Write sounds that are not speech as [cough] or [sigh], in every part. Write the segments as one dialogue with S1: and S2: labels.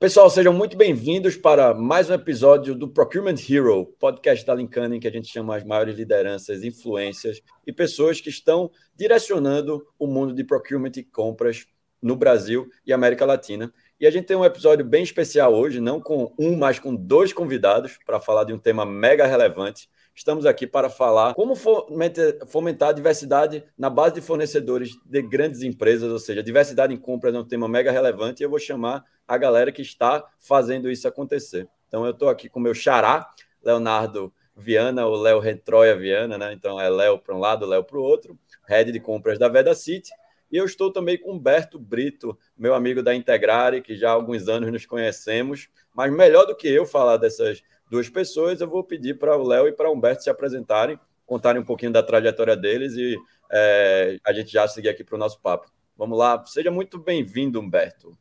S1: Pessoal, sejam muito bem-vindos para mais um episódio do Procurement Hero, podcast da Lincana, em que a gente chama as maiores lideranças, influências e pessoas que estão direcionando o mundo de procurement e compras no Brasil e América Latina. E a gente tem um episódio bem especial hoje, não com um, mas com dois convidados para falar de um tema mega relevante. Estamos aqui para falar como fomentar a diversidade na base de fornecedores de grandes empresas, ou seja, diversidade em compras é um tema mega relevante e eu vou chamar a galera que está fazendo isso acontecer. Então eu estou aqui com o meu xará, Leonardo Viana, o Léo Retroia Viana, né? Então é Léo para um lado, Léo para o outro, head de compras da Veda City. E eu estou também com Humberto Brito, meu amigo da Integrare, que já há alguns anos nos conhecemos, mas melhor do que eu falar dessas duas pessoas, eu vou pedir para o Léo e para o Humberto se apresentarem, contarem um pouquinho da trajetória deles e é, a gente já seguir aqui para o nosso papo. Vamos lá, seja muito bem-vindo, Humberto.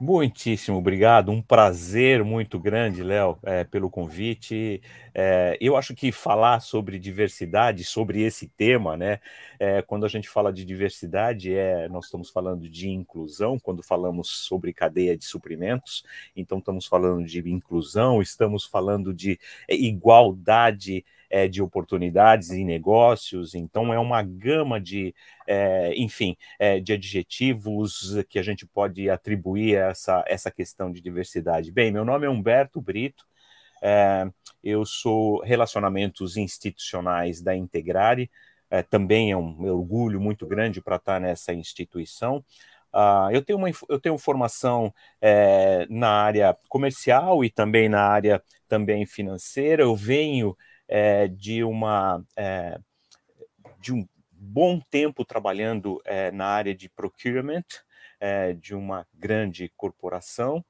S2: Muitíssimo obrigado, um prazer muito grande, Léo, é, pelo convite. É, eu acho que falar sobre diversidade, sobre esse tema, né? É, quando a gente fala de diversidade, é, nós estamos falando de inclusão, quando falamos sobre cadeia de suprimentos, então estamos falando de inclusão, estamos falando de igualdade é, de oportunidades e negócios, então é uma gama de, é, enfim, é, de adjetivos que a gente pode atribuir a essa, essa questão de diversidade. Bem, meu nome é Humberto Brito, é, eu sou relacionamentos institucionais da Integrare, é, também é um orgulho muito grande para estar nessa instituição. Uh, eu, tenho uma, eu tenho formação é, na área comercial e também na área também financeira. Eu venho é, de uma é, de um bom tempo trabalhando é, na área de procurement de uma grande corporação.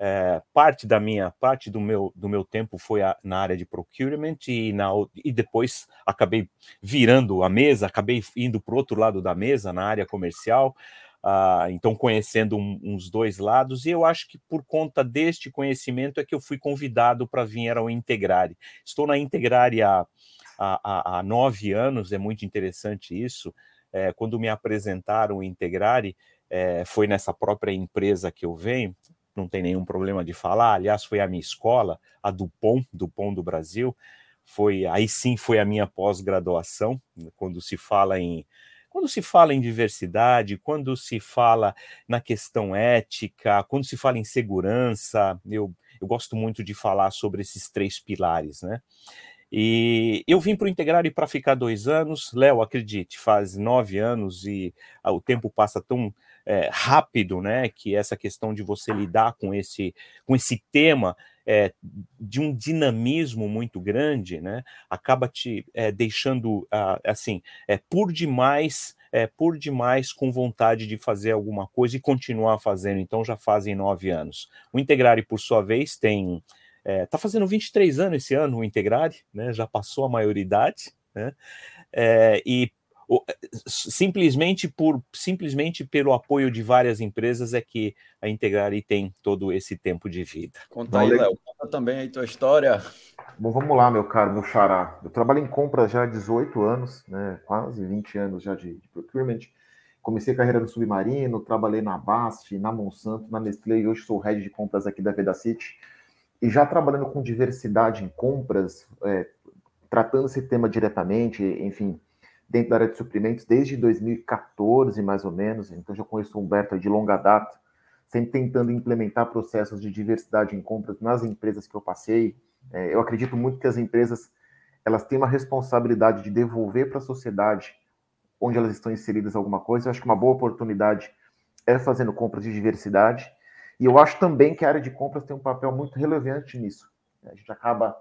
S2: É, parte da minha parte do meu do meu tempo foi a, na área de procurement e na e depois acabei virando a mesa, acabei indo para o outro lado da mesa na área comercial. Uh, então, conhecendo um, uns dois lados, e eu acho que por conta deste conhecimento é que eu fui convidado para vir ao Integrare. Estou na Integrare há, há, há, nove anos, é muito interessante isso. É, quando me apresentaram o Integrare, é, foi nessa própria empresa que eu venho, não tem nenhum problema de falar, aliás, foi a minha escola, a Dupont, Dupont do Brasil, foi aí sim foi a minha pós-graduação, quando se fala em quando se fala em diversidade, quando se fala na questão ética, quando se fala em segurança, eu, eu gosto muito de falar sobre esses três pilares, né? E eu vim para o Integrare para ficar dois anos. Léo, acredite, faz nove anos e o tempo passa tão é, rápido, né? Que essa questão de você lidar com esse, com esse tema é, de um dinamismo muito grande, né, acaba te é, deixando uh, assim é, por demais é, por demais com vontade de fazer alguma coisa e continuar fazendo. Então já fazem nove anos. O Integrare, por sua vez, tem está é, fazendo 23 anos esse ano o Integrare, né, já passou a maioridade, né, é, e simplesmente por simplesmente pelo apoio de várias empresas é que a Integrare tem todo esse tempo de vida.
S1: Conta aí, Léo, conta também aí tua história.
S3: Bom, vamos lá, meu caro, meu xará. Eu trabalho em compras já há 18 anos, né, quase 20 anos já de, de procurement. Comecei a carreira no Submarino, trabalhei na Bast, na Monsanto, na Nestlé e hoje sou head de compras aqui da Vedacity. E já trabalhando com diversidade em compras, é, tratando esse tema diretamente, enfim, dentro da área de suprimentos desde 2014, mais ou menos. Então, já conheço o Humberto de longa data, sempre tentando implementar processos de diversidade em compras nas empresas que eu passei. É, eu acredito muito que as empresas elas têm uma responsabilidade de devolver para a sociedade onde elas estão inseridas alguma coisa. Eu acho que uma boa oportunidade é fazendo compras de diversidade. E eu acho também que a área de compras tem um papel muito relevante nisso. A gente acaba,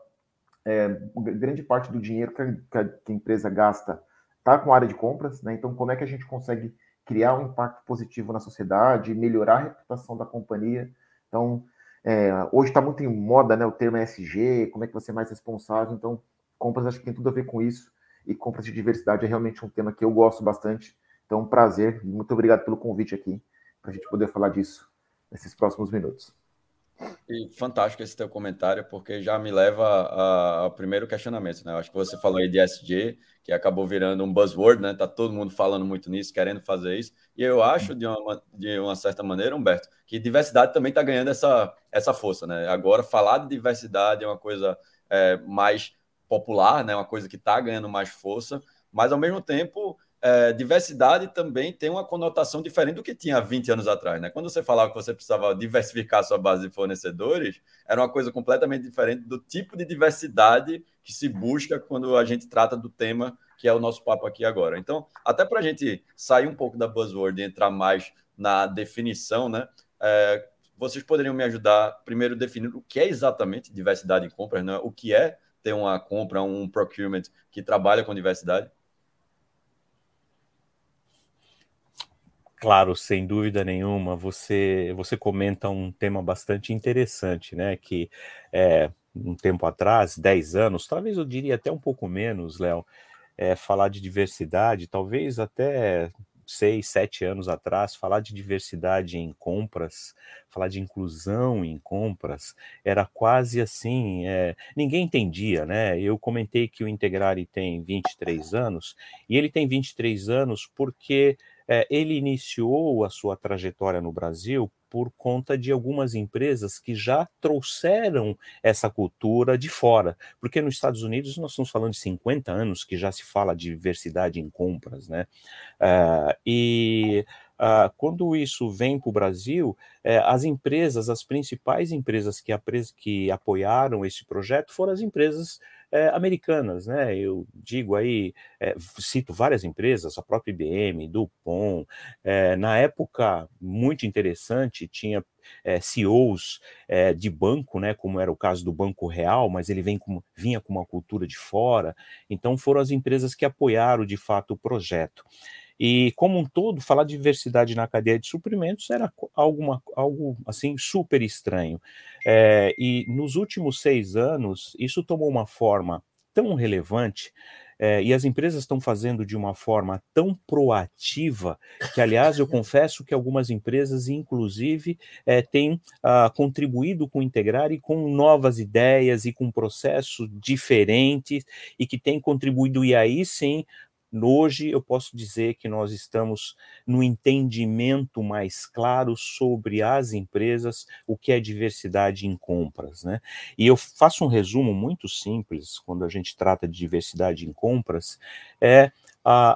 S3: é, grande parte do dinheiro que a, que a empresa gasta está com área de compras, né? Então, como é que a gente consegue criar um impacto positivo na sociedade, melhorar a reputação da companhia? Então, é, hoje está muito em moda, né? O termo ESG, como é que você é mais responsável? Então, compras acho que tem tudo a ver com isso. E compras de diversidade é realmente um tema que eu gosto bastante. Então, um prazer muito obrigado pelo convite aqui para a gente poder falar disso nesses próximos minutos.
S1: E fantástico esse teu comentário, porque já me leva ao primeiro questionamento, né? Acho que você falou aí de SG, que acabou virando um buzzword, né? Tá todo mundo falando muito nisso, querendo fazer isso. E eu acho, de uma, de uma certa maneira, Humberto, que diversidade também está ganhando essa, essa força, né? Agora, falar de diversidade é uma coisa é, mais popular, né? Uma coisa que está ganhando mais força, mas ao mesmo tempo é, diversidade também tem uma conotação diferente do que tinha 20 anos atrás. Né? Quando você falava que você precisava diversificar sua base de fornecedores, era uma coisa completamente diferente do tipo de diversidade que se busca quando a gente trata do tema que é o nosso papo aqui agora. Então, até para a gente sair um pouco da buzzword e entrar mais na definição, né? É, vocês poderiam me ajudar primeiro definindo o que é exatamente diversidade em compras, né? o que é ter uma compra, um procurement que trabalha com diversidade?
S2: Claro, sem dúvida nenhuma, você você comenta um tema bastante interessante, né? Que é, um tempo atrás, 10 anos, talvez eu diria até um pouco menos, Léo, é, falar de diversidade, talvez até seis, sete anos atrás, falar de diversidade em compras, falar de inclusão em compras, era quase assim, é, ninguém entendia, né? Eu comentei que o Integrare tem 23 anos, e ele tem 23 anos porque é, ele iniciou a sua trajetória no Brasil por conta de algumas empresas que já trouxeram essa cultura de fora. Porque nos Estados Unidos nós estamos falando de 50 anos que já se fala de diversidade em compras, né? Uh, e uh, quando isso vem para o Brasil, uh, as empresas, as principais empresas que, que apoiaram esse projeto foram as empresas é, americanas, né? Eu digo aí, é, cito várias empresas, a própria IBM, Dupont, na época muito interessante, tinha CEOs de banco, né, como era o caso do Banco Real, mas ele vem com, vinha com uma cultura de fora, então foram as empresas que apoiaram de fato o projeto. E, como um todo, falar de diversidade na cadeia de suprimentos era alguma, algo assim super estranho. É, e nos últimos seis anos, isso tomou uma forma tão relevante. É, e as empresas estão fazendo de uma forma tão proativa que, aliás, eu confesso que algumas empresas, inclusive, é, têm ah, contribuído com Integrar e com novas ideias e com processos diferentes e que têm contribuído, e aí sim, Hoje eu posso dizer que nós estamos no entendimento mais claro sobre as empresas, o que é diversidade em compras, né? E eu faço um resumo muito simples quando a gente trata de diversidade em compras, é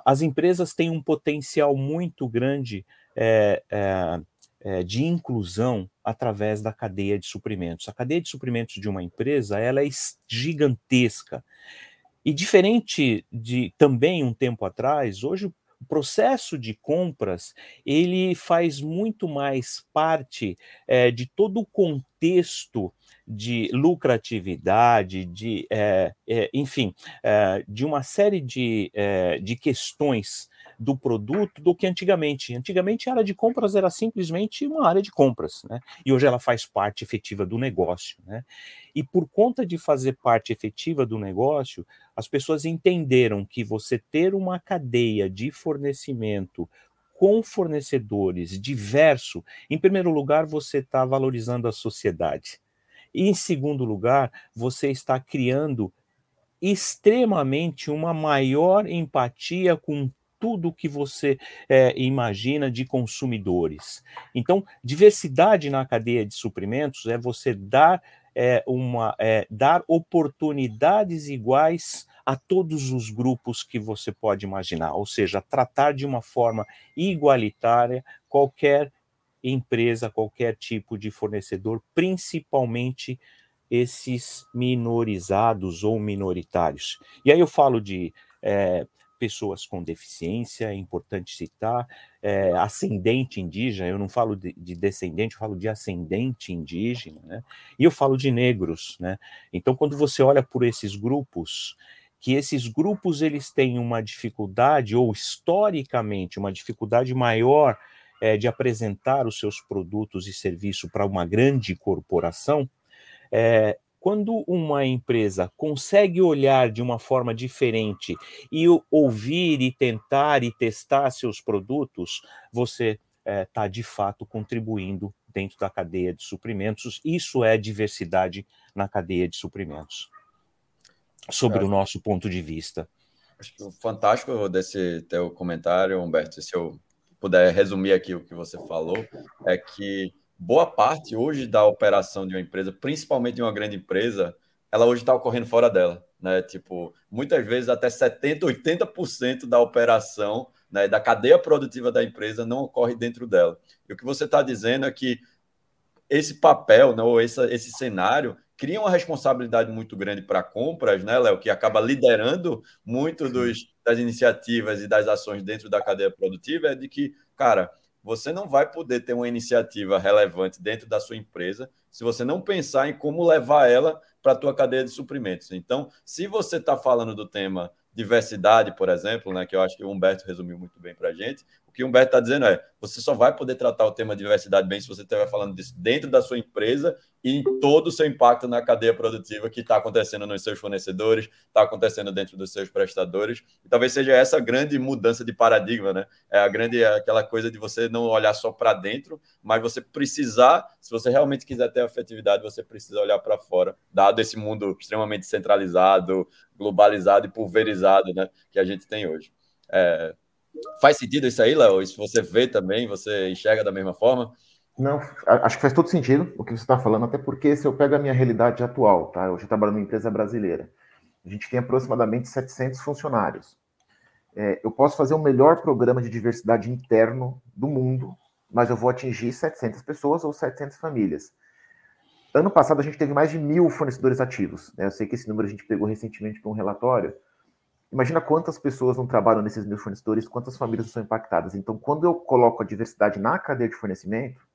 S2: as empresas têm um potencial muito grande é, é, é, de inclusão através da cadeia de suprimentos. A cadeia de suprimentos de uma empresa ela é gigantesca. E diferente de também um tempo atrás, hoje o processo de compras ele faz muito mais parte é, de todo o contexto de lucratividade, de, é, é, enfim, de uma série de, de questões do produto do que antigamente. Antigamente a área de compras era simplesmente uma área de compras, né? E hoje ela faz parte efetiva do negócio, né? E por conta de fazer parte efetiva do negócio, as pessoas entenderam que você ter uma cadeia de fornecimento com fornecedores diverso, em primeiro lugar, você está valorizando a sociedade. E em segundo lugar, você está criando extremamente uma maior empatia com tudo que você é, imagina de consumidores. Então, diversidade na cadeia de suprimentos é você dar é, uma é, dar oportunidades iguais a todos os grupos que você pode imaginar, ou seja, tratar de uma forma igualitária qualquer empresa, qualquer tipo de fornecedor, principalmente esses minorizados ou minoritários. E aí eu falo de é, pessoas com deficiência, é importante citar, é, ascendente indígena, eu não falo de, de, descendente, eu falo de ascendente indígena, né? E eu falo de negros, né? Então, quando você olha por esses grupos, que esses grupos eles têm uma dificuldade, ou historicamente, uma dificuldade maior é, de apresentar os seus produtos e serviços para uma grande corporação, é, quando uma empresa consegue olhar de uma forma diferente e ouvir e tentar e testar seus produtos, você está eh, de fato contribuindo dentro da cadeia de suprimentos. Isso é diversidade na cadeia de suprimentos, sobre é. o nosso ponto de vista.
S1: Acho que o fantástico desse teu comentário, Humberto, se eu puder resumir aqui o que você falou, é que boa parte hoje da operação de uma empresa, principalmente de uma grande empresa, ela hoje está ocorrendo fora dela, né? Tipo, muitas vezes até 70, 80% da operação, né, da cadeia produtiva da empresa não ocorre dentro dela. E o que você está dizendo é que esse papel, né, ou esse, esse cenário, cria uma responsabilidade muito grande para compras, né, Léo, que acaba liderando muito dos, das iniciativas e das ações dentro da cadeia produtiva, é de que, cara, você não vai poder ter uma iniciativa relevante dentro da sua empresa se você não pensar em como levar ela para a tua cadeia de suprimentos. Então, se você está falando do tema diversidade, por exemplo, né, que eu acho que o Humberto resumiu muito bem para a gente, o que o Humberto está dizendo é: você só vai poder tratar o tema diversidade bem se você estiver falando disso dentro da sua empresa e em todo o seu impacto na cadeia produtiva que está acontecendo nos seus fornecedores, está acontecendo dentro dos seus prestadores. E talvez seja essa grande mudança de paradigma, né? É a grande é aquela coisa de você não olhar só para dentro, mas você precisar, se você realmente quiser ter afetividade, você precisa olhar para fora, dado esse mundo extremamente centralizado, globalizado e pulverizado, né, que a gente tem hoje. É, Faz sentido isso aí, Léo? Isso você vê também, você enxerga da mesma forma?
S3: Não, acho que faz todo sentido o que você está falando, até porque se eu pego a minha realidade atual, tá? Eu já trabalho numa empresa brasileira. A gente tem aproximadamente 700 funcionários. É, eu posso fazer o melhor programa de diversidade interno do mundo, mas eu vou atingir 700 pessoas ou 700 famílias. Ano passado a gente teve mais de mil fornecedores ativos. Né? Eu sei que esse número a gente pegou recentemente para um relatório. Imagina quantas pessoas não trabalham nesses meus fornecedores, quantas famílias são impactadas. Então, quando eu coloco a diversidade na cadeia de fornecimento,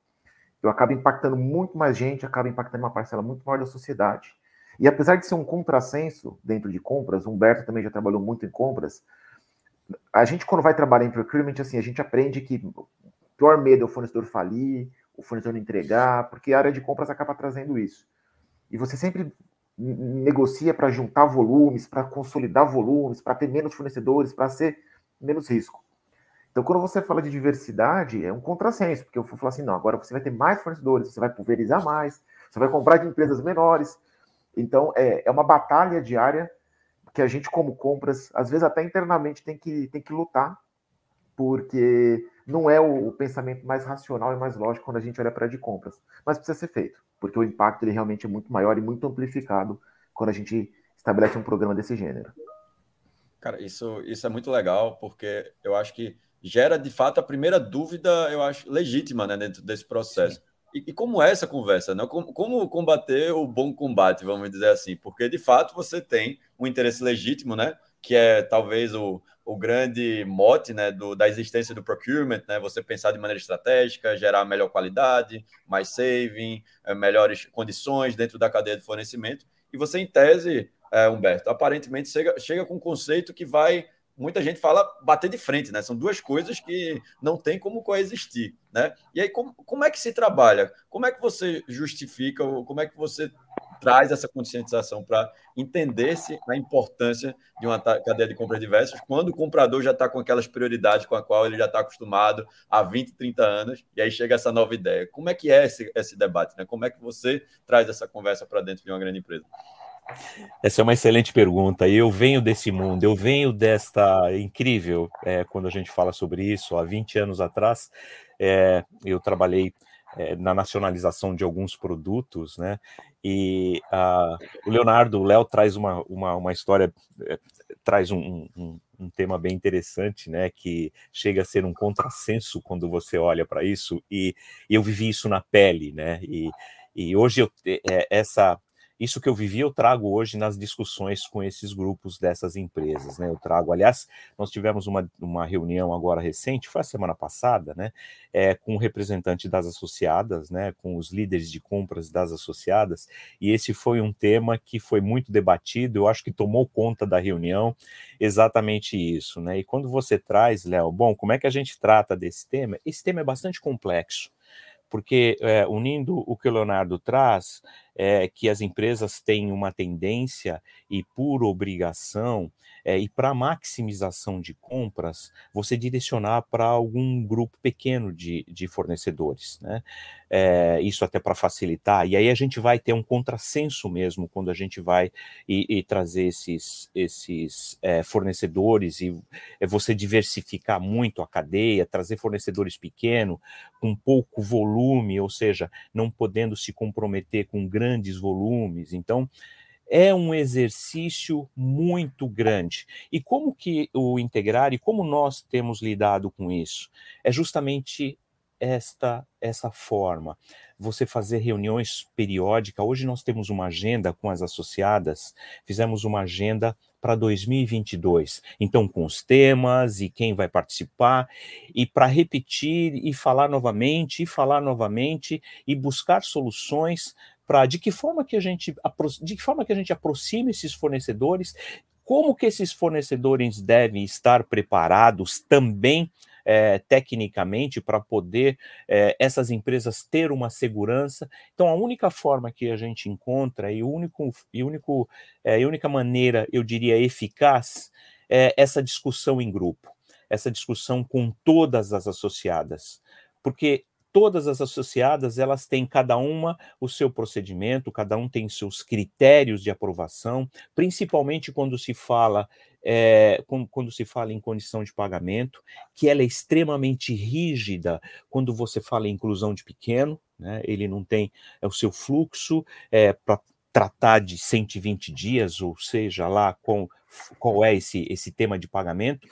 S3: eu acabo impactando muito mais gente, acabo impactando uma parcela muito maior da sociedade. E apesar de ser um contrassenso dentro de compras, o Humberto também já trabalhou muito em compras, a gente quando vai trabalhar em procurement, assim, a gente aprende que o pior medo é o fornecedor falir, o fornecedor não entregar, porque a área de compras acaba trazendo isso. E você sempre negocia para juntar volumes, para consolidar volumes, para ter menos fornecedores, para ser menos risco. Então, quando você fala de diversidade, é um contrassenso, porque eu vou falar assim, não, agora você vai ter mais fornecedores, você vai pulverizar mais, você vai comprar de empresas menores. Então, é, é uma batalha diária que a gente, como compras, às vezes até internamente tem que, tem que lutar, porque não é o, o pensamento mais racional e mais lógico quando a gente olha para de compras, mas precisa ser feito porque o impacto ele realmente é muito maior e muito amplificado quando a gente estabelece um programa desse gênero.
S1: Cara, isso, isso é muito legal, porque eu acho que gera de fato a primeira dúvida, eu acho, legítima né, dentro desse processo. E, e, como é essa conversa? Né? Como, como, combater o bom combate, vamos dizer assim? Porque de fato você tem um interesse legítimo, né? Que é talvez o, o grande mote né, do, da existência do procurement, né, você pensar de maneira estratégica, gerar melhor qualidade, mais saving, é, melhores condições dentro da cadeia de fornecimento. E você, em tese, é, Humberto, aparentemente chega, chega com um conceito que vai. Muita gente fala bater de frente, né? São duas coisas que não tem como coexistir, né? E aí, como, como é que se trabalha? Como é que você justifica, como é que você traz essa conscientização para entender-se a importância de uma cadeia de compras diversas quando o comprador já está com aquelas prioridades com a qual ele já está acostumado há 20, 30 anos, e aí chega essa nova ideia. Como é que é esse, esse debate? Né? Como é que você traz essa conversa para dentro de uma grande empresa?
S2: Essa é uma excelente pergunta. Eu venho desse mundo, eu venho desta incrível, é, quando a gente fala sobre isso, há 20 anos atrás, é, eu trabalhei na nacionalização de alguns produtos, né? E uh, o Leonardo, o Léo traz uma, uma, uma história, é, traz um, um, um, tema bem interessante, né? Que chega a ser um contrassenso quando você olha para isso, e, e, eu vivi isso na pele, né? E, e hoje eu, é, essa isso que eu vivi, eu trago hoje nas discussões com esses grupos dessas empresas, né? Eu trago, aliás, nós tivemos uma, uma reunião agora recente, foi a semana passada, né? É, com o representante das associadas, né? Com os líderes de compras das associadas, e esse foi um tema que foi muito debatido, eu acho que tomou conta da reunião exatamente isso, né? E quando você traz, Léo, bom, como é que a gente trata desse tema? Esse tema é bastante complexo porque é, unindo o que o Leonardo traz, é que as empresas têm uma tendência e por obrigação é, e para maximização de compras, você direcionar para algum grupo pequeno de, de fornecedores, né? É, isso até para facilitar. E aí a gente vai ter um contrassenso mesmo quando a gente vai e, e trazer esses, esses é, fornecedores e é, você diversificar muito a cadeia, trazer fornecedores pequenos com pouco volume, ou seja, não podendo se comprometer com grandes volumes. Então, é um exercício muito grande. E como que o integrar e como nós temos lidado com isso? É justamente esta essa forma. Você fazer reuniões periódicas. Hoje nós temos uma agenda com as associadas, fizemos uma agenda para 2022. Então, com os temas e quem vai participar, e para repetir e falar novamente, e falar novamente, e buscar soluções para de que forma que a gente de que forma que a gente aproxima esses fornecedores, como que esses fornecedores devem estar preparados também é, tecnicamente para poder é, essas empresas ter uma segurança. Então, a única forma que a gente encontra e, único, e, único, é, e única maneira, eu diria, eficaz é essa discussão em grupo, essa discussão com todas as associadas. Porque todas as associadas elas têm cada uma o seu procedimento, cada um tem seus critérios de aprovação, principalmente quando se fala é, quando se fala em condição de pagamento, que ela é extremamente rígida quando você fala em inclusão de pequeno, né? ele não tem é o seu fluxo é, para tratar de 120 dias, ou seja, lá com qual é esse, esse tema de pagamento.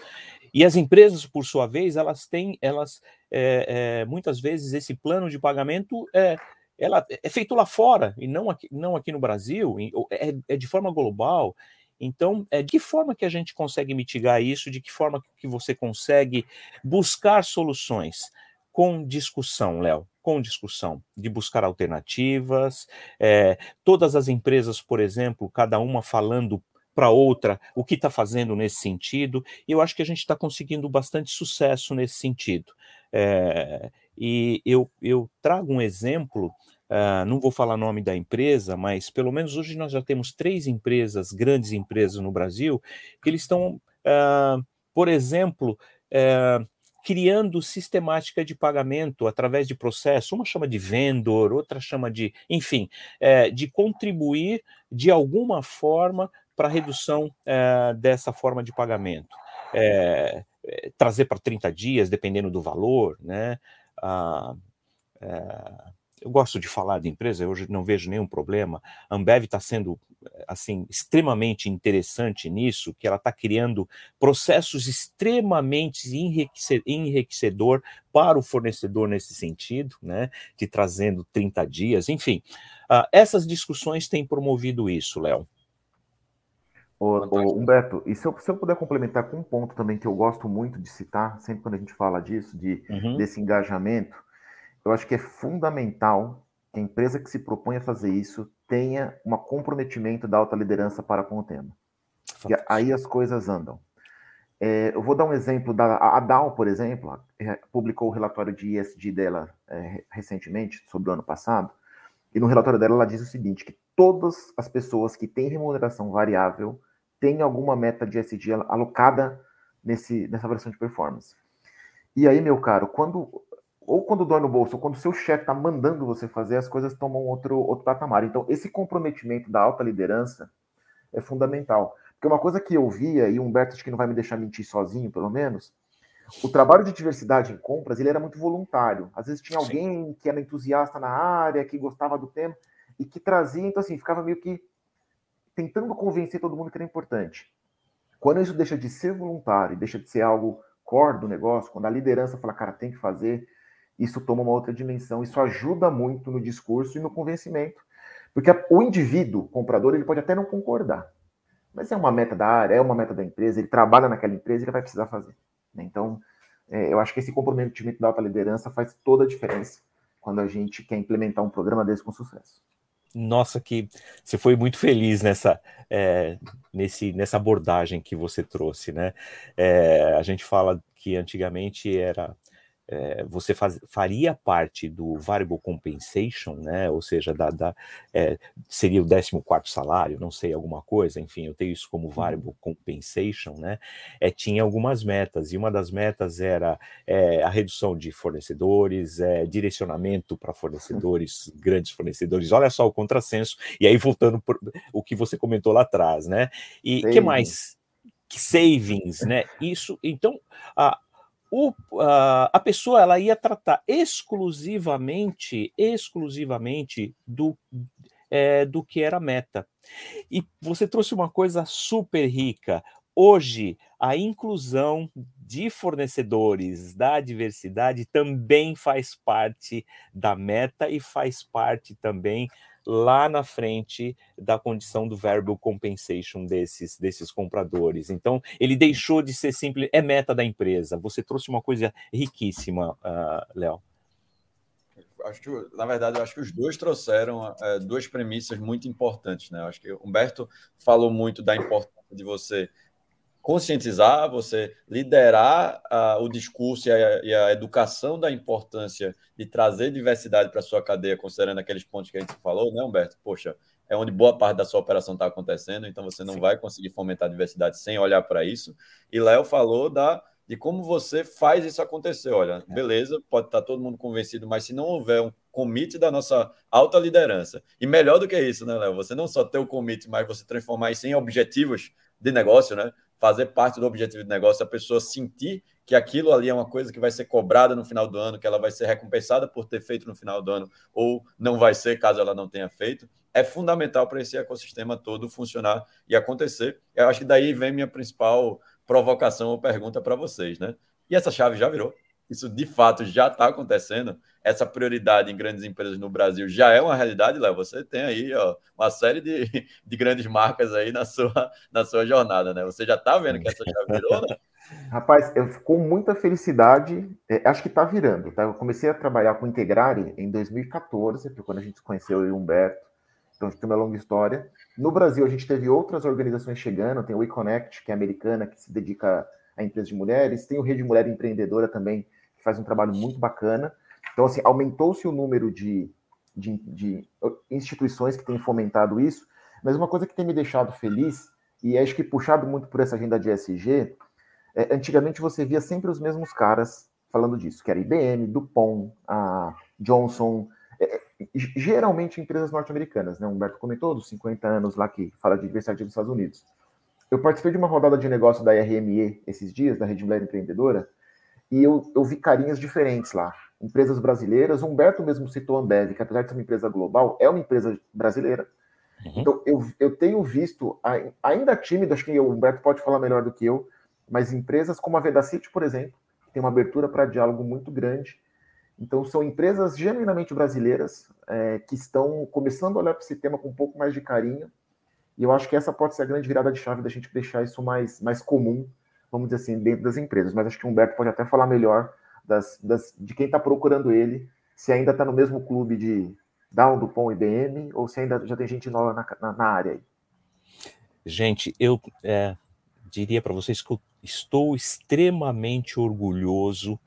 S2: E as empresas, por sua vez, elas têm, elas é, é, muitas vezes esse plano de pagamento é, ela é feito lá fora e não aqui, não aqui no Brasil, é, é de forma global. Então, é, de que forma que a gente consegue mitigar isso? De que forma que você consegue buscar soluções? Com discussão, Léo, com discussão, de buscar alternativas. É, todas as empresas, por exemplo, cada uma falando para outra o que está fazendo nesse sentido, e eu acho que a gente está conseguindo bastante sucesso nesse sentido. É, e eu, eu trago um exemplo Uh, não vou falar nome da empresa, mas pelo menos hoje nós já temos três empresas, grandes empresas no Brasil, que eles estão, uh, por exemplo, uh, criando sistemática de pagamento através de processo. Uma chama de vendor, outra chama de, enfim, eh, de contribuir de alguma forma para redução eh, dessa forma de pagamento. Eh, trazer para 30 dias, dependendo do valor, né? Ah, eu gosto de falar de empresa, hoje não vejo nenhum problema. A Ambev está sendo assim extremamente interessante nisso, que ela está criando processos extremamente enriquecedor para o fornecedor nesse sentido, né? De trazendo 30 dias, enfim. Uh, essas discussões têm promovido isso, Léo.
S3: Ô, ô, Humberto, e se eu, se eu, puder complementar com um ponto também que eu gosto muito de citar, sempre quando a gente fala disso, de, uhum. desse engajamento, eu acho que é fundamental que a empresa que se propõe a fazer isso tenha um comprometimento da alta liderança para com o tema. E aí as coisas andam. É, eu vou dar um exemplo da a Dow, por exemplo, é, publicou o relatório de ESG dela é, recentemente, sobre o ano passado, e no relatório dela ela diz o seguinte, que todas as pessoas que têm remuneração variável têm alguma meta de ESG alocada nesse, nessa versão de performance. E aí, meu caro, quando ou quando dói no bolso, ou quando seu chefe está mandando você fazer, as coisas tomam outro, outro patamar. Então, esse comprometimento da alta liderança é fundamental. Porque uma coisa que eu via, e o Humberto acho que não vai me deixar mentir sozinho, pelo menos, o trabalho de diversidade em compras, ele era muito voluntário. Às vezes tinha alguém Sim. que era entusiasta na área, que gostava do tema, e que trazia, então assim, ficava meio que tentando convencer todo mundo que era importante. Quando isso deixa de ser voluntário, deixa de ser algo core do negócio, quando a liderança fala, cara, tem que fazer, isso toma uma outra dimensão. Isso ajuda muito no discurso e no convencimento. Porque o indivíduo, comprador, ele pode até não concordar. Mas é uma meta da área, é uma meta da empresa, ele trabalha naquela empresa, ele vai precisar fazer. Né? Então, é, eu acho que esse comprometimento da alta liderança faz toda a diferença quando a gente quer implementar um programa desse com sucesso.
S2: Nossa, que você foi muito feliz nessa, é, nesse, nessa abordagem que você trouxe, né? É, a gente fala que antigamente era é, você faz, faria parte do variable compensation, né? Ou seja, da, da é, seria o 14 salário, não sei, alguma coisa, enfim, eu tenho isso como uhum. variable compensation, né? É, tinha algumas metas, e uma das metas era a redução de fornecedores, direcionamento para fornecedores, [laughs] grandes fornecedores. Olha só o contrassenso, e aí voltando por o que você comentou lá atrás, né? E que mais? savings, né? Isso, então, a, o, a, a pessoa ela ia tratar exclusivamente, exclusivamente do, é, do que era meta. E você trouxe uma coisa super rica. Hoje, a inclusão de fornecedores da diversidade também faz parte da meta e faz parte também lá na frente da condição do variable compensation desses, desses compradores. Então, ele deixou de ser simples, é meta da empresa. Você trouxe uma coisa riquíssima, uh, Léo.
S1: Acho que, na verdade, eu acho que os dois trouxeram é, duas premissas muito importantes. Né? Eu acho que o Humberto falou muito da importância de você conscientizar, você liderar uh, o discurso e a, e a, educação da importância de trazer diversidade para a sua cadeia, considerando aqueles pontos que a gente falou, né, Humberto? Poxa, é onde boa parte da sua operação está acontecendo, então você não Sim. vai conseguir fomentar a diversidade sem olhar para isso. E Léo falou da, de como você faz isso acontecer. Olha, é. beleza, pode estar tá todo mundo convencido, mas se não houver um commit da nossa alta liderança, e melhor do que isso, né, Léo? Você não só ter o commit, mas você transformar isso em objetivos de negócio, né? Fazer parte do objetivo de negócio, a pessoa sentir que aquilo ali é uma coisa que vai ser cobrada no final do ano, que ela vai ser recompensada por ter feito no final do ano, ou não vai ser caso ela não tenha feito, é fundamental para esse ecossistema todo funcionar e acontecer. Eu acho que daí vem minha principal provocação ou pergunta para vocês, né? E essa chave já virou? Isso de fato já está acontecendo? Essa prioridade em grandes empresas no Brasil já é uma realidade, Léo? Você tem aí ó, uma série de, [laughs] de grandes marcas aí na sua, na sua jornada, né? Você já está vendo que essa já virou, né? [laughs]
S3: Rapaz, eu com muita felicidade, é, acho que está virando, tá? Eu comecei a trabalhar com Integrare em 2014, foi quando a gente conheceu o Humberto, então tem uma longa história. No Brasil, a gente teve outras organizações chegando, tem o eConnect, que é americana, que se dedica a empresas de mulheres, tem o Rede Mulher Empreendedora também, que faz um trabalho muito bacana. Então, assim, aumentou-se o número de, de, de, instituições que têm fomentado isso, mas uma coisa que tem me deixado feliz, e acho que puxado muito por essa agenda de ESG, é, antigamente você via sempre os mesmos caras falando disso, que era IBM, Dupont, a Johnson, é, é, geralmente empresas norte-americanas, né? O Humberto comentou dos 50 anos lá que fala de diversidade nos Estados Unidos. Eu participei de uma rodada de negócio da RME esses dias, da Rede Mulher Empreendedora, e eu, eu vi carinhas diferentes lá empresas brasileiras. O Humberto mesmo citou a Ambev, que apesar de ser uma empresa global, é uma empresa brasileira. Uhum. Então, eu, eu tenho visto, ainda tímido, acho que o Humberto pode falar melhor do que eu, mas empresas como a Vedacity, por exemplo, que tem uma abertura para diálogo muito grande. Então, são empresas genuinamente brasileiras é, que estão começando a olhar para esse tema com um pouco mais de carinho. E eu acho que essa pode ser a grande virada de chave da gente deixar isso mais, mais comum, vamos dizer assim, dentro das empresas. Mas acho que o Humberto pode até falar melhor das, das, de quem está procurando ele, se ainda está no mesmo clube de Down, Dupont e IBM, ou se ainda já tem gente nova na, na, na área aí.
S2: Gente, eu é, diria para vocês que eu estou extremamente orgulhoso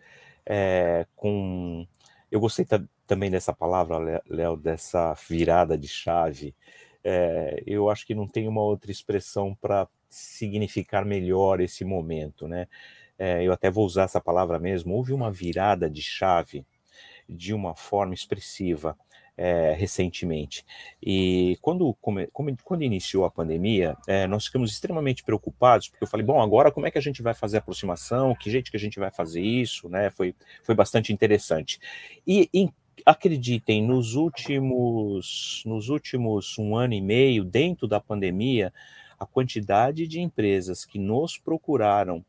S2: é, com. Eu gostei também dessa palavra, Léo, dessa virada de chave. É, eu acho que não tem uma outra expressão para significar melhor esse momento, né? É, eu até vou usar essa palavra mesmo, houve uma virada de chave de uma forma expressiva é, recentemente. E quando, come, quando iniciou a pandemia, é, nós ficamos extremamente preocupados, porque eu falei, bom, agora como é que a gente vai fazer a aproximação? Que jeito que a gente vai fazer isso? Né? Foi, foi bastante interessante. E em, acreditem, nos últimos, nos últimos um ano e meio, dentro da pandemia, a quantidade de empresas que nos procuraram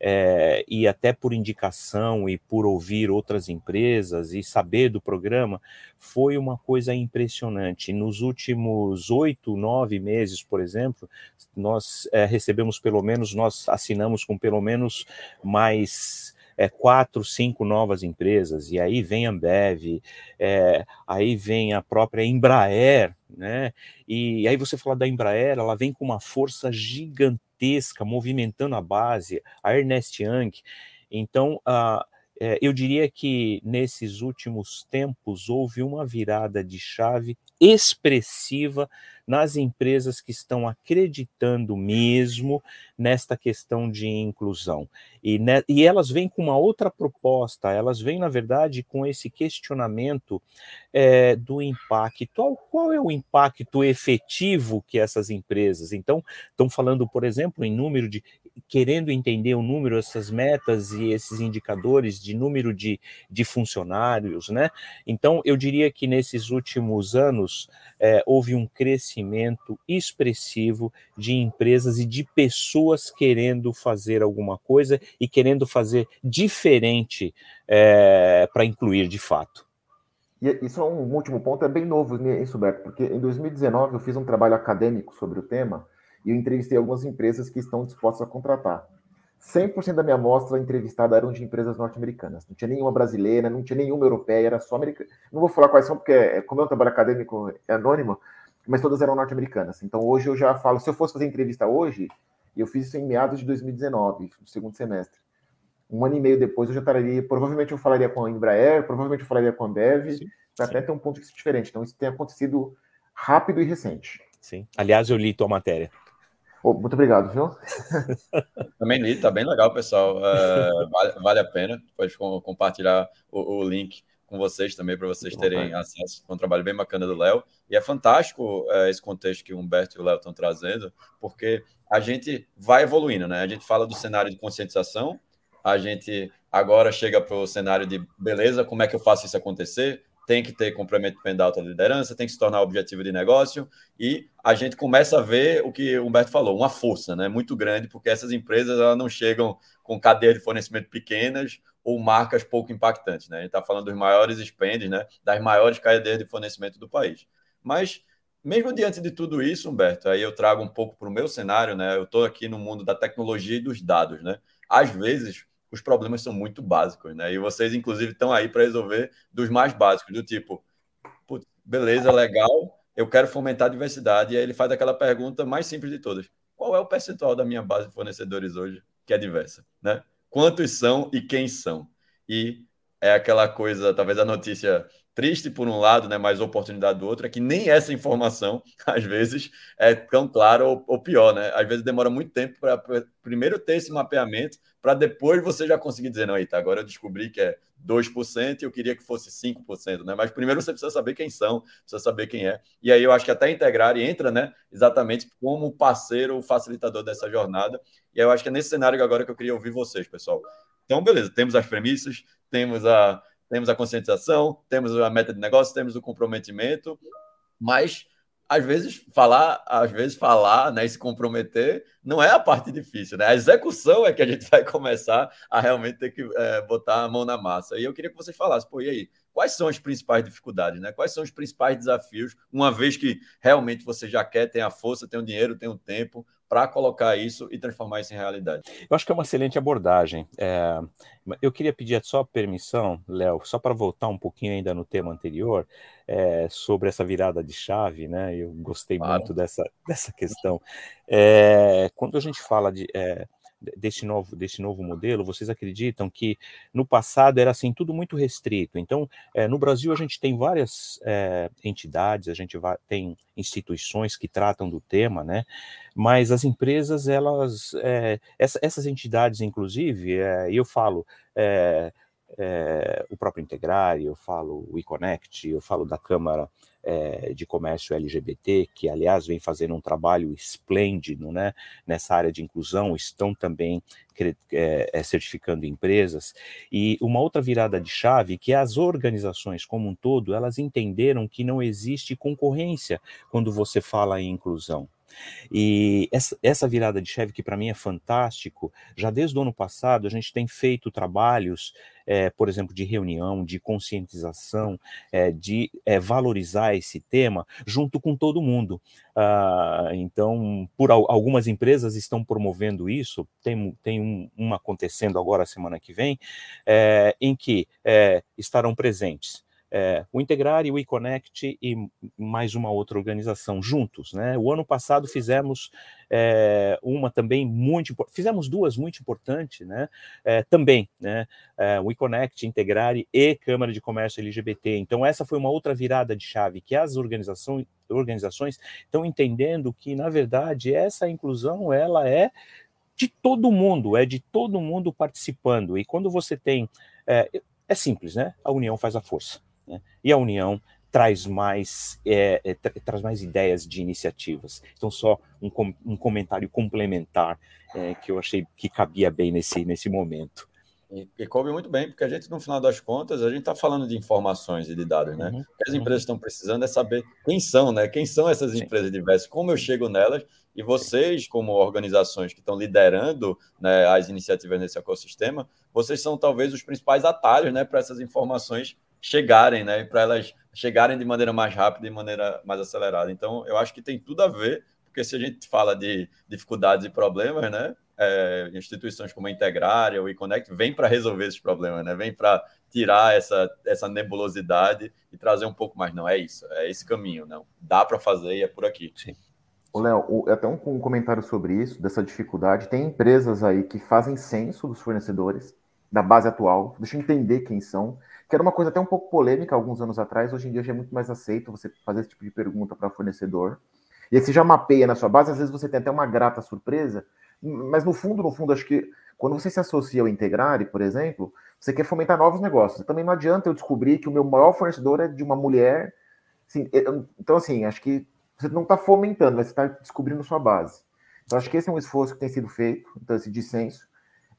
S2: é, e até por indicação e por ouvir outras empresas e saber do programa, foi uma coisa impressionante. Nos últimos oito, nove meses, por exemplo, nós é, recebemos pelo menos, nós assinamos com pelo menos mais é, quatro, cinco novas empresas, e aí vem a Ambev, é, aí vem a própria Embraer, né? E aí você fala da Embraer, ela vem com uma força gigantesca, movimentando a base, a Ernest Young. Então, uh, é, eu diria que nesses últimos tempos houve uma virada de chave expressiva nas empresas que estão acreditando mesmo nesta questão de inclusão. E, né, e elas vêm com uma outra proposta, elas vêm, na verdade, com esse questionamento é, do impacto. Qual, qual é o impacto efetivo que essas empresas? Então, estão falando, por exemplo, em número de. Querendo entender o número, essas metas e esses indicadores de número de, de funcionários, né? Então, eu diria que nesses últimos anos é, houve um crescimento expressivo de empresas e de pessoas querendo fazer alguma coisa e querendo fazer diferente é, para incluir de fato.
S3: E isso é um último ponto, é bem novo isso, Beto, porque em 2019 eu fiz um trabalho acadêmico sobre o tema e eu entrevistei algumas empresas que estão dispostas a contratar. 100% da minha amostra entrevistada eram de empresas norte-americanas. Não tinha nenhuma brasileira, não tinha nenhuma europeia, era só americana. Não vou falar quais são, porque, como é um trabalho acadêmico é anônimo, mas todas eram norte-americanas. Então hoje eu já falo, se eu fosse fazer entrevista hoje, eu fiz isso em meados de 2019, no segundo semestre. Um ano e meio depois eu já estaria, provavelmente eu falaria com a Embraer, provavelmente eu falaria com a Ambev, para até ter um ponto diferente. Então isso tem acontecido rápido e recente.
S2: Sim. Aliás, eu li tua matéria.
S3: Oh, muito obrigado, viu? [laughs]
S1: Também li, tá bem legal, pessoal. Uh, vale, vale, a pena. Pode compartilhar o, o link com vocês também, para vocês terem acesso. Foi um trabalho bem bacana do Léo. E é fantástico é, esse contexto que o Humberto e o Léo estão trazendo, porque a gente vai evoluindo, né? A gente fala do cenário de conscientização, a gente agora chega para o cenário de beleza, como é que eu faço isso acontecer? Tem que ter comprometimento da alta liderança, tem que se tornar objetivo de negócio, e a gente começa a ver o que o Humberto falou, uma força né, muito grande, porque essas empresas elas não chegam com cadeias de fornecimento pequenas ou marcas pouco impactantes. Né? A gente está falando dos maiores spends, né? das maiores cadeias de fornecimento do país. Mas, mesmo diante de tudo isso, Humberto, aí eu trago um pouco para o meu cenário, né? eu estou aqui no mundo da tecnologia e dos dados. Né? Às vezes, os problemas são muito básicos, né? e vocês, inclusive, estão aí para resolver dos mais básicos, do tipo, beleza, legal, eu quero fomentar a diversidade, e aí ele faz aquela pergunta mais simples de todas. Qual é o percentual da minha base de fornecedores hoje que é diversa, né? quantos são e quem são. E é aquela coisa, talvez a notícia triste por um lado, né, mas oportunidade do outro, é que nem essa informação, [laughs] às vezes, é tão clara ou, ou pior, né? Às vezes demora muito tempo para primeiro ter esse mapeamento, para depois você já conseguir dizer, não, eita, agora eu descobri que é 2% e eu queria que fosse 5%, né? Mas primeiro você precisa saber quem são, precisa saber quem é. E aí eu acho que até integrar e entra, né, exatamente como parceiro, facilitador dessa jornada. E aí eu acho que é nesse cenário agora que eu queria ouvir vocês, pessoal. Então, beleza, temos as premissas, temos a temos a conscientização, temos a meta de negócio, temos o comprometimento, mas às vezes falar, às vezes falar, né, e se comprometer não é a parte difícil, né? A execução é que a gente [laughs] vai começar a realmente ter que é, botar a mão na massa. E eu queria que vocês falassem, pô, e aí, quais são as principais dificuldades, né? Quais são os principais desafios, uma vez que realmente você já quer, tem a força, tem o dinheiro, tem o tempo para colocar isso e transformar isso em realidade?
S2: Eu acho que é uma excelente abordagem. É, eu queria pedir só permissão, Léo, só para voltar um pouquinho ainda no tema anterior, é, sobre essa virada de chave, né? Eu gostei claro. muito dessa, dessa questão. É, quando a gente fala de é, desse novo, desse novo modelo, vocês acreditam que no passado era assim tudo muito restrito? Então, é, no Brasil a gente tem várias é, entidades, a gente vai, tem instituições que tratam do tema, né? Mas as empresas, elas, é, essa, essas entidades, inclusive, eu falo o próprio Integrar, eu falo o eConnect, eu falo da Câmara é, de Comércio LGBT, que aliás vem fazendo um trabalho esplêndido né, nessa área de inclusão, estão também é, certificando empresas. E uma outra virada de chave, que as organizações como um todo, elas entenderam que não existe concorrência quando você fala em inclusão. E essa, essa virada de chave, que para mim é fantástico, já desde o ano passado a gente tem feito trabalhos, é, por exemplo, de reunião, de conscientização, é, de é, valorizar esse tema junto com todo mundo. Ah, então, por algumas empresas estão promovendo isso, tem, tem um, uma acontecendo agora semana que vem, em que estarão presentes é, o Integrar e o eConnect e mais uma outra organização juntos. Né? O ano passado fizemos é, uma também muito fizemos duas muito importantes, né? É, também, né? É, o eConnect, Integrar e Câmara de Comércio LGBT. Então essa foi uma outra virada de chave que as organizações organizações estão entendendo que na verdade essa inclusão ela é de todo mundo, é de todo mundo participando. E quando você tem é, é simples, né? A união faz a força. Né? E a União traz mais, é, é, tra traz mais ideias de iniciativas. Então, só um, com um comentário complementar é, que eu achei que cabia bem nesse, nesse momento.
S1: E, e coube muito bem, porque a gente, no final das contas, a gente está falando de informações e de dados, né? Uhum, o que as empresas estão precisando é saber quem são, né? Quem são essas Sim. empresas diversas, como eu chego nelas, e vocês, como organizações que estão liderando né, as iniciativas nesse ecossistema, vocês são talvez os principais atalhos né, para essas informações chegarem, né? Para elas chegarem de maneira mais rápida e maneira mais acelerada. Então, eu acho que tem tudo a ver, porque se a gente fala de dificuldades e problemas, né? É, instituições como a Integrária ou o eConnect vêm para resolver esses problemas, né? Vêm para tirar essa, essa nebulosidade e trazer um pouco mais. Não, é isso, é esse caminho, não. Dá para fazer e é por aqui.
S3: Sim. Léo, até um, um, comentário sobre isso, dessa dificuldade. Tem empresas aí que fazem censo dos fornecedores da base atual, deixa eu entender quem são, que era uma coisa até um pouco polêmica alguns anos atrás, hoje em dia já é muito mais aceito você fazer esse tipo de pergunta para fornecedor. E aí você já mapeia na sua base, às vezes você tem até uma grata surpresa, mas no fundo, no fundo, acho que quando você se associa ao Integrare, por exemplo, você quer fomentar novos negócios. Também não adianta eu descobrir que o meu maior fornecedor é de uma mulher. Assim, então, assim, acho que você não está fomentando, mas você está descobrindo sua base. Então, acho que esse é um esforço que tem sido feito, então, esse dissenso.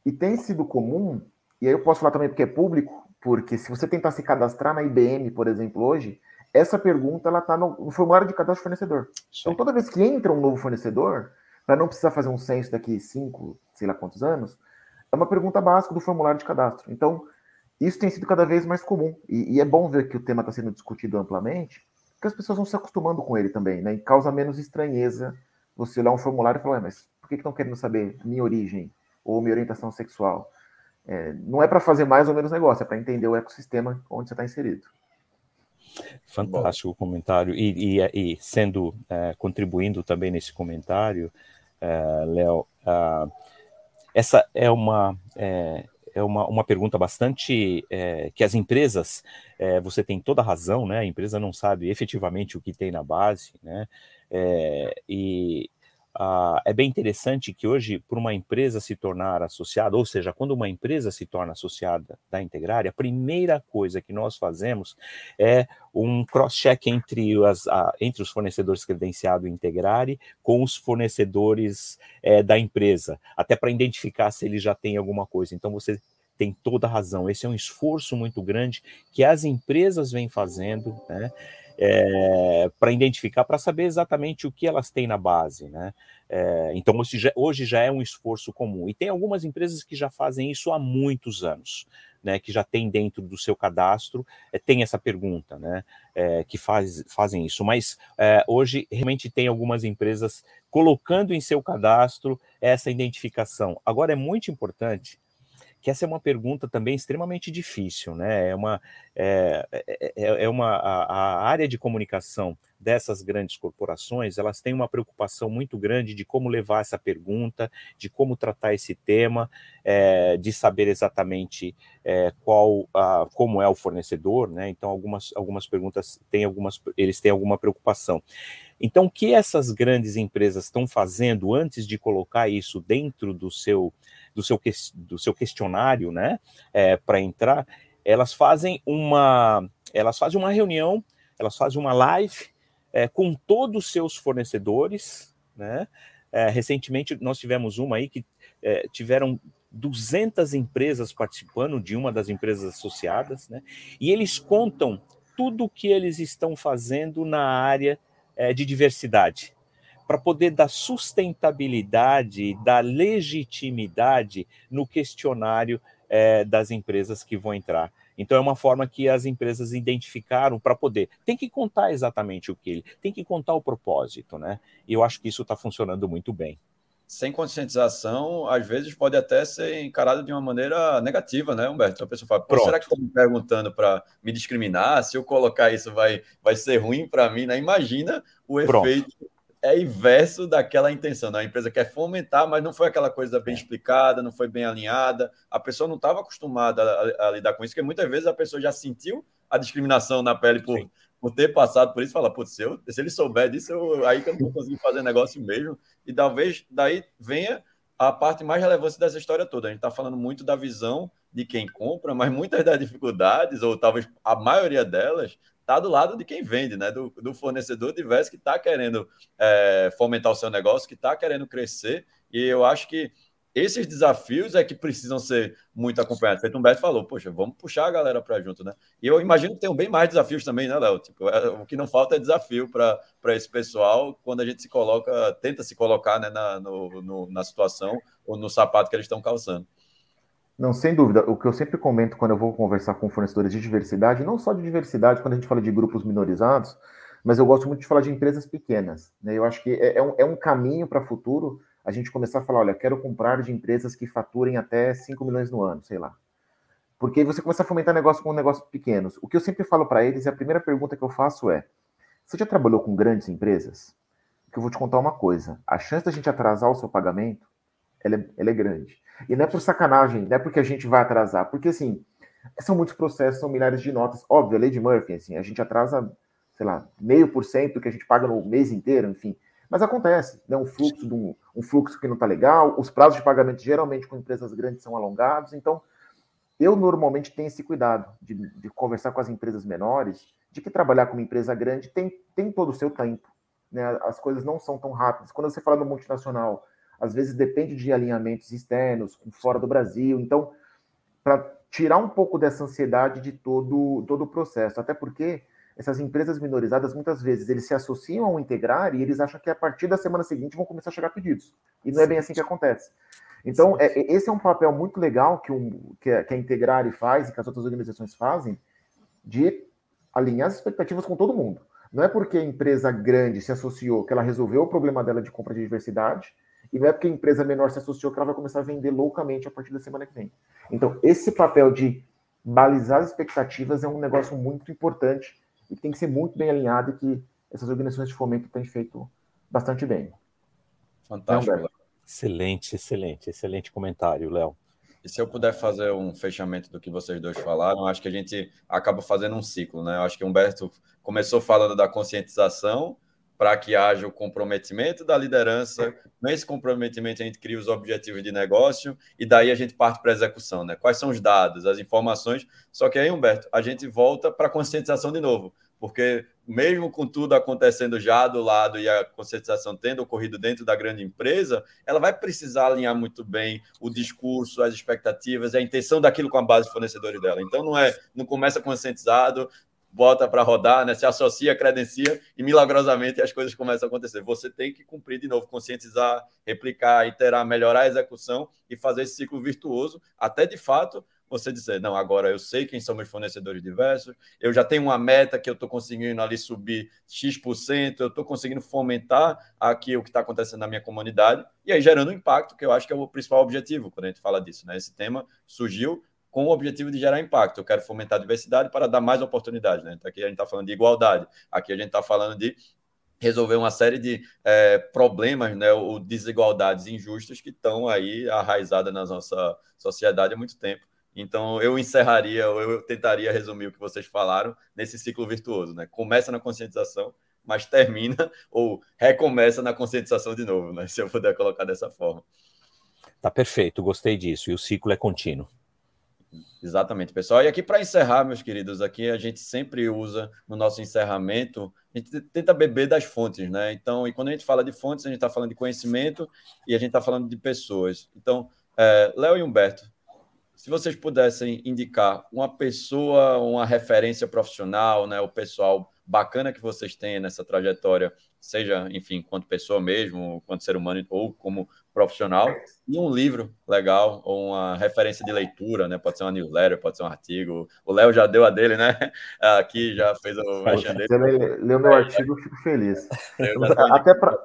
S3: E tem sido comum, e aí eu posso falar também porque é público, porque se você tentar se cadastrar na IBM, por exemplo, hoje, essa pergunta ela está no, no, formulário de cadastro fornecedor. Sim. Então, toda vez que entra um novo fornecedor, para não precisar fazer um censo daqui cinco, sei lá quantos anos, é uma pergunta básica do formulário de cadastro. Então, isso tem sido cada vez mais comum. E, e é bom ver que o tema está sendo discutido amplamente, porque as pessoas vão se acostumando com ele também, né? E causa menos estranheza você olhar um formulário e falar, mas por que estão querendo saber minha origem ou minha orientação sexual? É, não é para fazer mais ou menos negócio, é para entender o ecossistema onde você está inserido.
S2: Fantástico o comentário. E, e, e sendo, é, contribuindo também nesse comentário, é, Léo, essa é uma, é, é uma, uma pergunta bastante é, que as empresas, é, você tem toda a razão, né? A empresa não sabe efetivamente o que tem na base, né? E ah, é bem interessante que hoje, por uma empresa se tornar associada, ou seja, quando uma empresa se torna associada da Integrária, a primeira coisa que nós fazemos é um cross-check entre, entre os fornecedores credenciados Integrare com os fornecedores é, da empresa, até para identificar se ele já tem alguma coisa. Então, você tem toda a razão. Esse é um esforço muito grande que as empresas vêm fazendo, né? É, para identificar, para saber exatamente o que elas têm na base. Né? É, então, hoje já, hoje já, é um esforço comum. E tem algumas empresas que já fazem isso há muitos anos. Né, que já tem dentro do seu cadastro, é, tem essa pergunta, né, que faz, fazem isso. Mas hoje realmente tem algumas empresas colocando em seu cadastro essa identificação. Agora é muito importante que essa é uma pergunta também extremamente difícil, né? É uma, é, é, é, é uma a, a, área de comunicação dessas grandes corporações, elas têm uma preocupação muito grande de como levar essa pergunta, de como tratar esse tema, é, de saber exatamente é, qual, a, como é o fornecedor, né? Então algumas algumas perguntas têm algumas, eles têm alguma preocupação. Então, o que essas grandes empresas estão fazendo antes de colocar isso dentro do seu do seu, do seu questionário, né, é, para entrar, elas fazem uma, elas fazem uma reunião, elas fazem uma live é, com todos os seus fornecedores, né? É, recentemente nós tivemos uma aí que é, tiveram 200 empresas participando de uma das empresas associadas, né? E eles contam tudo o que eles estão fazendo na área é, de diversidade para poder dar sustentabilidade, dar legitimidade no questionário é, das empresas que vão entrar. Então é uma forma que as empresas identificaram para poder. Tem que contar exatamente o que ele, tem que contar o propósito, né? E eu acho que isso está funcionando muito bem.
S1: sem conscientização, às vezes pode até ser encarado de uma maneira negativa, né, Humberto? A pessoa fala, será que estão me perguntando para me discriminar? Se eu colocar isso vai, vai ser ruim para mim, né? Imagina o Pronto. efeito é inverso daquela intenção. Né? A empresa quer fomentar, mas não foi aquela coisa bem explicada, não foi bem alinhada. A pessoa não estava acostumada a, a, lidar com isso, porque muitas vezes a pessoa já sentiu a discriminação na pele por, por ter passado por isso. Fala, putz, se, eu, se ele souber disso, eu, aí que eu não vou conseguir fazer negócio mesmo. E talvez daí venha a parte mais relevante dessa história toda. A gente está falando muito da visão de quem compra, mas muitas das dificuldades, ou talvez a maioria delas, está do lado de quem vende, né? Do, do fornecedor diverso que está querendo é, fomentar o seu negócio, que está querendo crescer. E eu acho que esses desafios é que precisam ser muito acompanhados. Feito Humberto falou, poxa, vamos puxar a galera para junto, né? E eu imagino que tem bem mais desafios também, né, Léo? Tipo, é, o que não falta é desafio para esse pessoal quando a gente se coloca, tenta se colocar né, na, no, no, na situação ou no sapato que eles estão calçando.
S3: Não, sem dúvida. O que eu sempre comento quando eu vou conversar com fornecedores de diversidade, não só de diversidade, quando a gente fala de grupos minorizados, mas eu gosto muito de falar de empresas pequenas. Né? Eu acho que é, é um, é um caminho para o futuro a gente começar a falar, olha, quero comprar de empresas que faturem até 5 milhões no ano, sei lá. Porque você começa a fomentar negócio com negócios pequenos. O que eu sempre falo para eles, e a primeira pergunta que eu faço é: você já trabalhou com grandes empresas? Que eu vou te contar uma coisa: a chance da gente atrasar o seu pagamento, ela é, ela é grande. E não é por sacanagem, não é porque a gente vai atrasar, porque assim, são muitos processos, são milhares de notas. Óbvio, a lei de Murphy, assim, a gente atrasa, sei lá, meio por cento que a gente paga no mês inteiro, enfim. Mas acontece, né? Um fluxo, de um, um fluxo que não está legal, os prazos de pagamento geralmente com empresas grandes são alongados, então eu normalmente tenho esse cuidado de, de conversar com as empresas menores, de que trabalhar com uma empresa grande tem, tem todo o seu tempo. Né? As coisas não são tão rápidas. Quando você fala no multinacional, às vezes depende de alinhamentos externos, fora do Brasil. Então, para tirar um pouco dessa ansiedade de todo, todo o processo, até porque essas empresas minorizadas, muitas vezes, eles se associam ao integrar e eles acham que a partir da semana seguinte vão começar a chegar pedidos. E não é bem assim que acontece. Então, é, esse é um papel muito legal que, um, que, a, que a Integrar faz e que as outras organizações fazem, de alinhar as expectativas com todo mundo. Não é porque a empresa grande se associou que ela resolveu o problema dela de compra de diversidade, e não é porque a empresa menor se associou que ela vai começar a vender loucamente a partir da semana que vem. Então, esse papel de balizar as expectativas é um negócio muito importante e tem que ser muito bem alinhado e que essas organizações de fomento têm feito bastante bem.
S2: Fantástico. excelente, excelente, excelente comentário, Léo.
S1: E se eu puder fazer um fechamento do que vocês dois falaram, acho que a gente acaba fazendo um ciclo, né? Eu acho que o Humberto começou falando da conscientização, para que haja o comprometimento da liderança. Nesse comprometimento, a gente cria os objetivos de negócio e daí a gente parte para a execução. Né? Quais são os dados, as informações? Só que aí, Humberto, a gente volta para a conscientização de novo, porque mesmo com tudo acontecendo já do lado e a conscientização tendo ocorrido dentro da grande empresa, ela vai precisar alinhar muito bem o discurso, as expectativas, a intenção daquilo com a base de fornecedores dela. Então não é, não começa conscientizado, bota para rodar, né? se associa, credencia e milagrosamente as coisas começam a acontecer. Você tem que cumprir de novo, conscientizar, replicar, iterar, melhorar a execução e fazer esse ciclo virtuoso, até de fato você dizer, não, agora eu sei quem são meus fornecedores diversos, eu já tenho uma meta que eu estou conseguindo ali subir X%, eu estou conseguindo fomentar aqui o que está acontecendo na minha comunidade, e aí gerando impacto, que eu acho que é o principal objetivo quando a gente fala disso. Né? Esse tema surgiu com o objetivo de gerar impacto. Eu quero fomentar a diversidade para dar mais oportunidades. Né? Então, aqui a gente está falando de igualdade, aqui a gente está falando de resolver uma série de é, problemas, né, ou desigualdades injustas que estão aí arraizadas na nossa sociedade há muito tempo. Então, eu encerraria, ou eu tentaria resumir o que vocês falaram nesse ciclo virtuoso. Né? Começa na conscientização, mas termina [laughs] ou recomeça na conscientização de novo, né? se eu puder colocar dessa forma.
S2: Tá perfeito, gostei disso. E o ciclo é contínuo.
S1: Exatamente, pessoal. E aqui para encerrar, meus queridos, aqui a gente sempre usa no nosso encerramento, a gente tenta beber das fontes, né? Então, e quando a gente fala de fontes, a gente está falando de conhecimento e a gente está falando de pessoas. Então, é, Léo e Humberto, se vocês pudessem indicar uma pessoa, uma referência profissional, né, o pessoal bacana que vocês têm nessa trajetória, seja, enfim, quanto pessoa mesmo, quanto ser humano ou como profissional e um livro legal ou uma referência de leitura, né? Pode ser uma newsletter, pode ser um artigo. O Léo já deu a dele, né? [laughs] Aqui já fez o
S3: dele. Você leu meu artigo, eu fico feliz. até para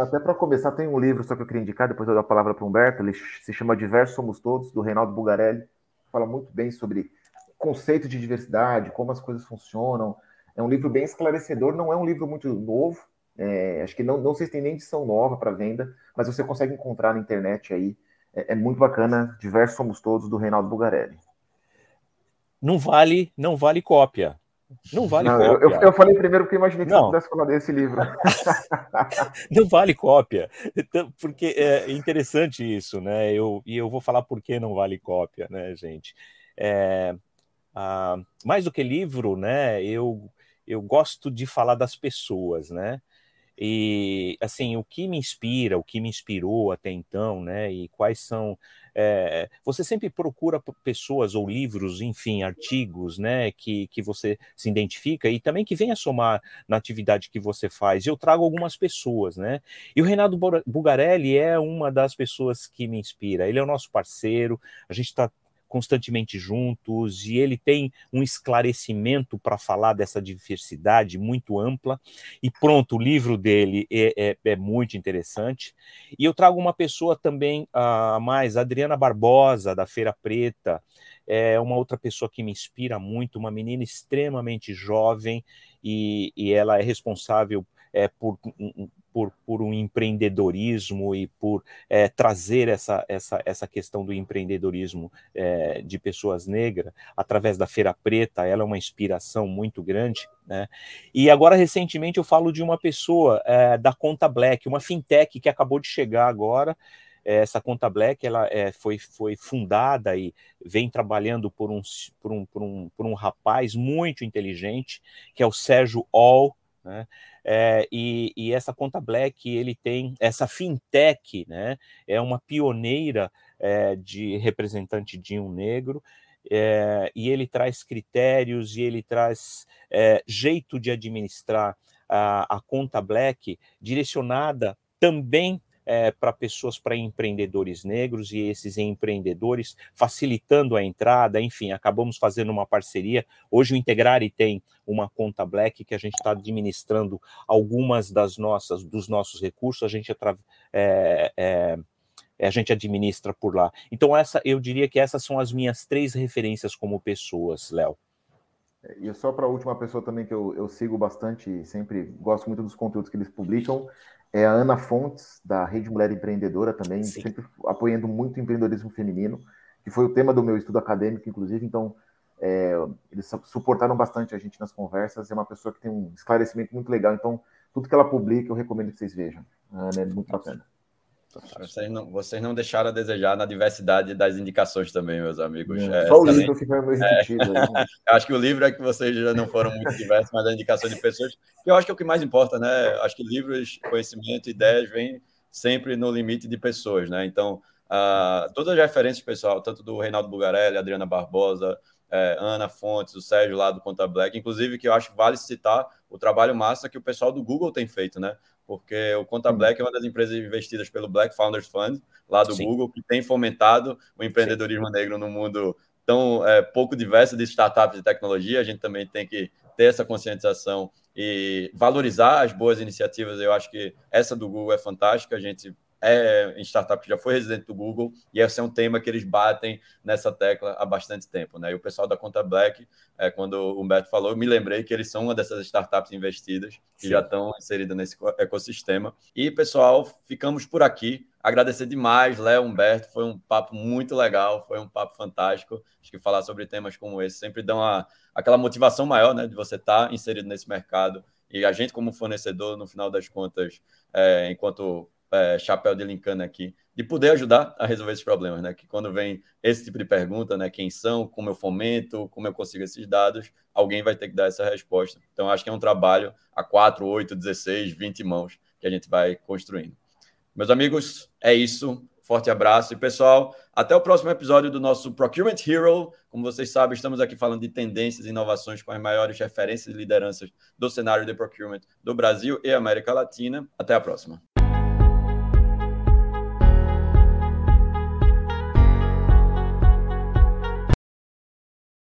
S3: até para começar, tem um livro só que eu queria indicar, depois eu dou a palavra para o Humberto, ele se chama Diversos Somos Todos, do Reinaldo Bugarelli. Fala muito bem sobre conceito de diversidade, como as coisas funcionam. É um livro bem esclarecedor, não é um livro muito novo, é, acho que não, não sei se tem nem edição nova para venda, mas você consegue encontrar na internet aí. É, é, muito bacana. Diversos somos todos do Reinaldo Bugarelli.
S2: Não vale, não vale cópia. Não vale
S3: não,
S2: cópia.
S3: Eu, eu, falei primeiro porque imaginei que não. você pudesse falar desse livro. [laughs]
S2: não vale cópia. Então, porque é interessante isso, né? Eu, e eu vou falar por que não vale cópia, né, gente? É, mais do que livro, né? Eu, eu gosto de falar das pessoas, né? E, assim, o que me inspira, o que me inspirou até então, né? E quais são. É, você sempre procura pessoas ou livros, enfim, artigos, né? Que, que você se identifica e também que venha somar na atividade que você faz. Eu trago algumas pessoas, né? E o Renato Bugarelli é uma das pessoas que me inspira. Ele é o nosso parceiro, a gente está constantemente juntos e ele tem um esclarecimento para falar dessa diversidade muito ampla. E pronto, o livro dele é, é, é muito interessante. E eu trago uma pessoa também a uh, mais, Adriana Barbosa, da Feira Preta, é uma outra pessoa que me inspira muito, uma menina extremamente jovem e, e ela é responsável é, por por, por um empreendedorismo e por é, trazer essa, essa, essa questão do empreendedorismo é, de pessoas negras através da Feira Preta, ela é uma inspiração muito grande. Né? E agora, recentemente, eu falo de uma pessoa é, da Conta Black, uma fintech que acabou de chegar agora. Essa Conta Black ela é, foi, foi fundada e vem trabalhando por um, por, um, por, um, por um rapaz muito inteligente, que é o Sérgio All, né? É, e, e, essa conta Black, ele tem essa fintech, né? É uma pioneira é, de representante de um negro. É, e ele traz critérios e ele traz é, jeito de administrar a, a conta Black direcionada também é, para pessoas, para empreendedores negros e esses empreendedores facilitando a entrada, enfim, acabamos fazendo uma parceria. Hoje o Integrare tem uma conta Black que a gente está administrando algumas das nossas, dos nossos recursos, a gente é, é, a gente administra por lá. Então essa, eu diria que essas são as minhas três referências como pessoas, Léo.
S3: E só para a última pessoa também que eu, eu sigo bastante, sempre gosto muito dos conteúdos que eles publicam, é a Ana Fontes, da Rede Mulher Empreendedora também, Sim. sempre apoiando muito o empreendedorismo feminino, que foi o tema do meu estudo acadêmico, inclusive, então é, eles suportaram bastante a gente nas conversas, é uma pessoa que tem um esclarecimento muito legal, então tudo que ela publica eu recomendo que vocês vejam, a Ana é muito bacana.
S1: Vocês não, vocês não deixaram a desejar na diversidade das indicações também, meus amigos.
S3: É, só o livro fica meio repetido.
S1: É. Né? [laughs] acho que o livro é que vocês já não foram muito diversos, mas a indicação de pessoas, que eu acho que é o que mais importa, né? Acho que livros, conhecimento, ideias vêm sempre no limite de pessoas, né? Então, uh, todas as referências, pessoal, tanto do Reinaldo Bugarelli, Adriana Barbosa, é, Ana Fontes, o Sérgio lá do Conta Black, inclusive que eu acho que vale citar o trabalho massa que o pessoal do Google tem feito, né? Porque o Conta Black é uma das empresas investidas pelo Black Founders Fund, lá do Sim. Google, que tem fomentado o empreendedorismo Sim. negro no mundo tão é, pouco diverso de startups de tecnologia. A gente também tem que ter essa conscientização e valorizar as boas iniciativas. Eu acho que essa do Google é fantástica. A gente é em startup que já foi residente do Google, e esse é um tema que eles batem nessa tecla há bastante tempo. Né? E o pessoal da Conta Black, é, quando o Humberto falou, eu me lembrei que eles são uma dessas startups investidas que Sim. já estão inseridas nesse ecossistema. E, pessoal, ficamos por aqui. Agradecer demais, Léo, Humberto. Foi um papo muito legal, foi um papo fantástico. Acho que falar sobre temas como esse sempre uma, aquela motivação maior né, de você estar tá inserido nesse mercado. E a gente, como fornecedor, no final das contas, é, enquanto é, chapéu de Lincana aqui, de poder ajudar a resolver esses problemas, né? Que quando vem esse tipo de pergunta, né? Quem são, como eu fomento, como eu consigo esses dados, alguém vai ter que dar essa resposta. Então, acho que é um trabalho a 4, 8, 16, 20 mãos que a gente vai construindo. Meus amigos, é isso. Forte abraço. E, pessoal, até o próximo episódio do nosso Procurement Hero. Como vocês sabem, estamos aqui falando de tendências e inovações com as maiores referências e lideranças do cenário de procurement do Brasil e América Latina. Até a próxima.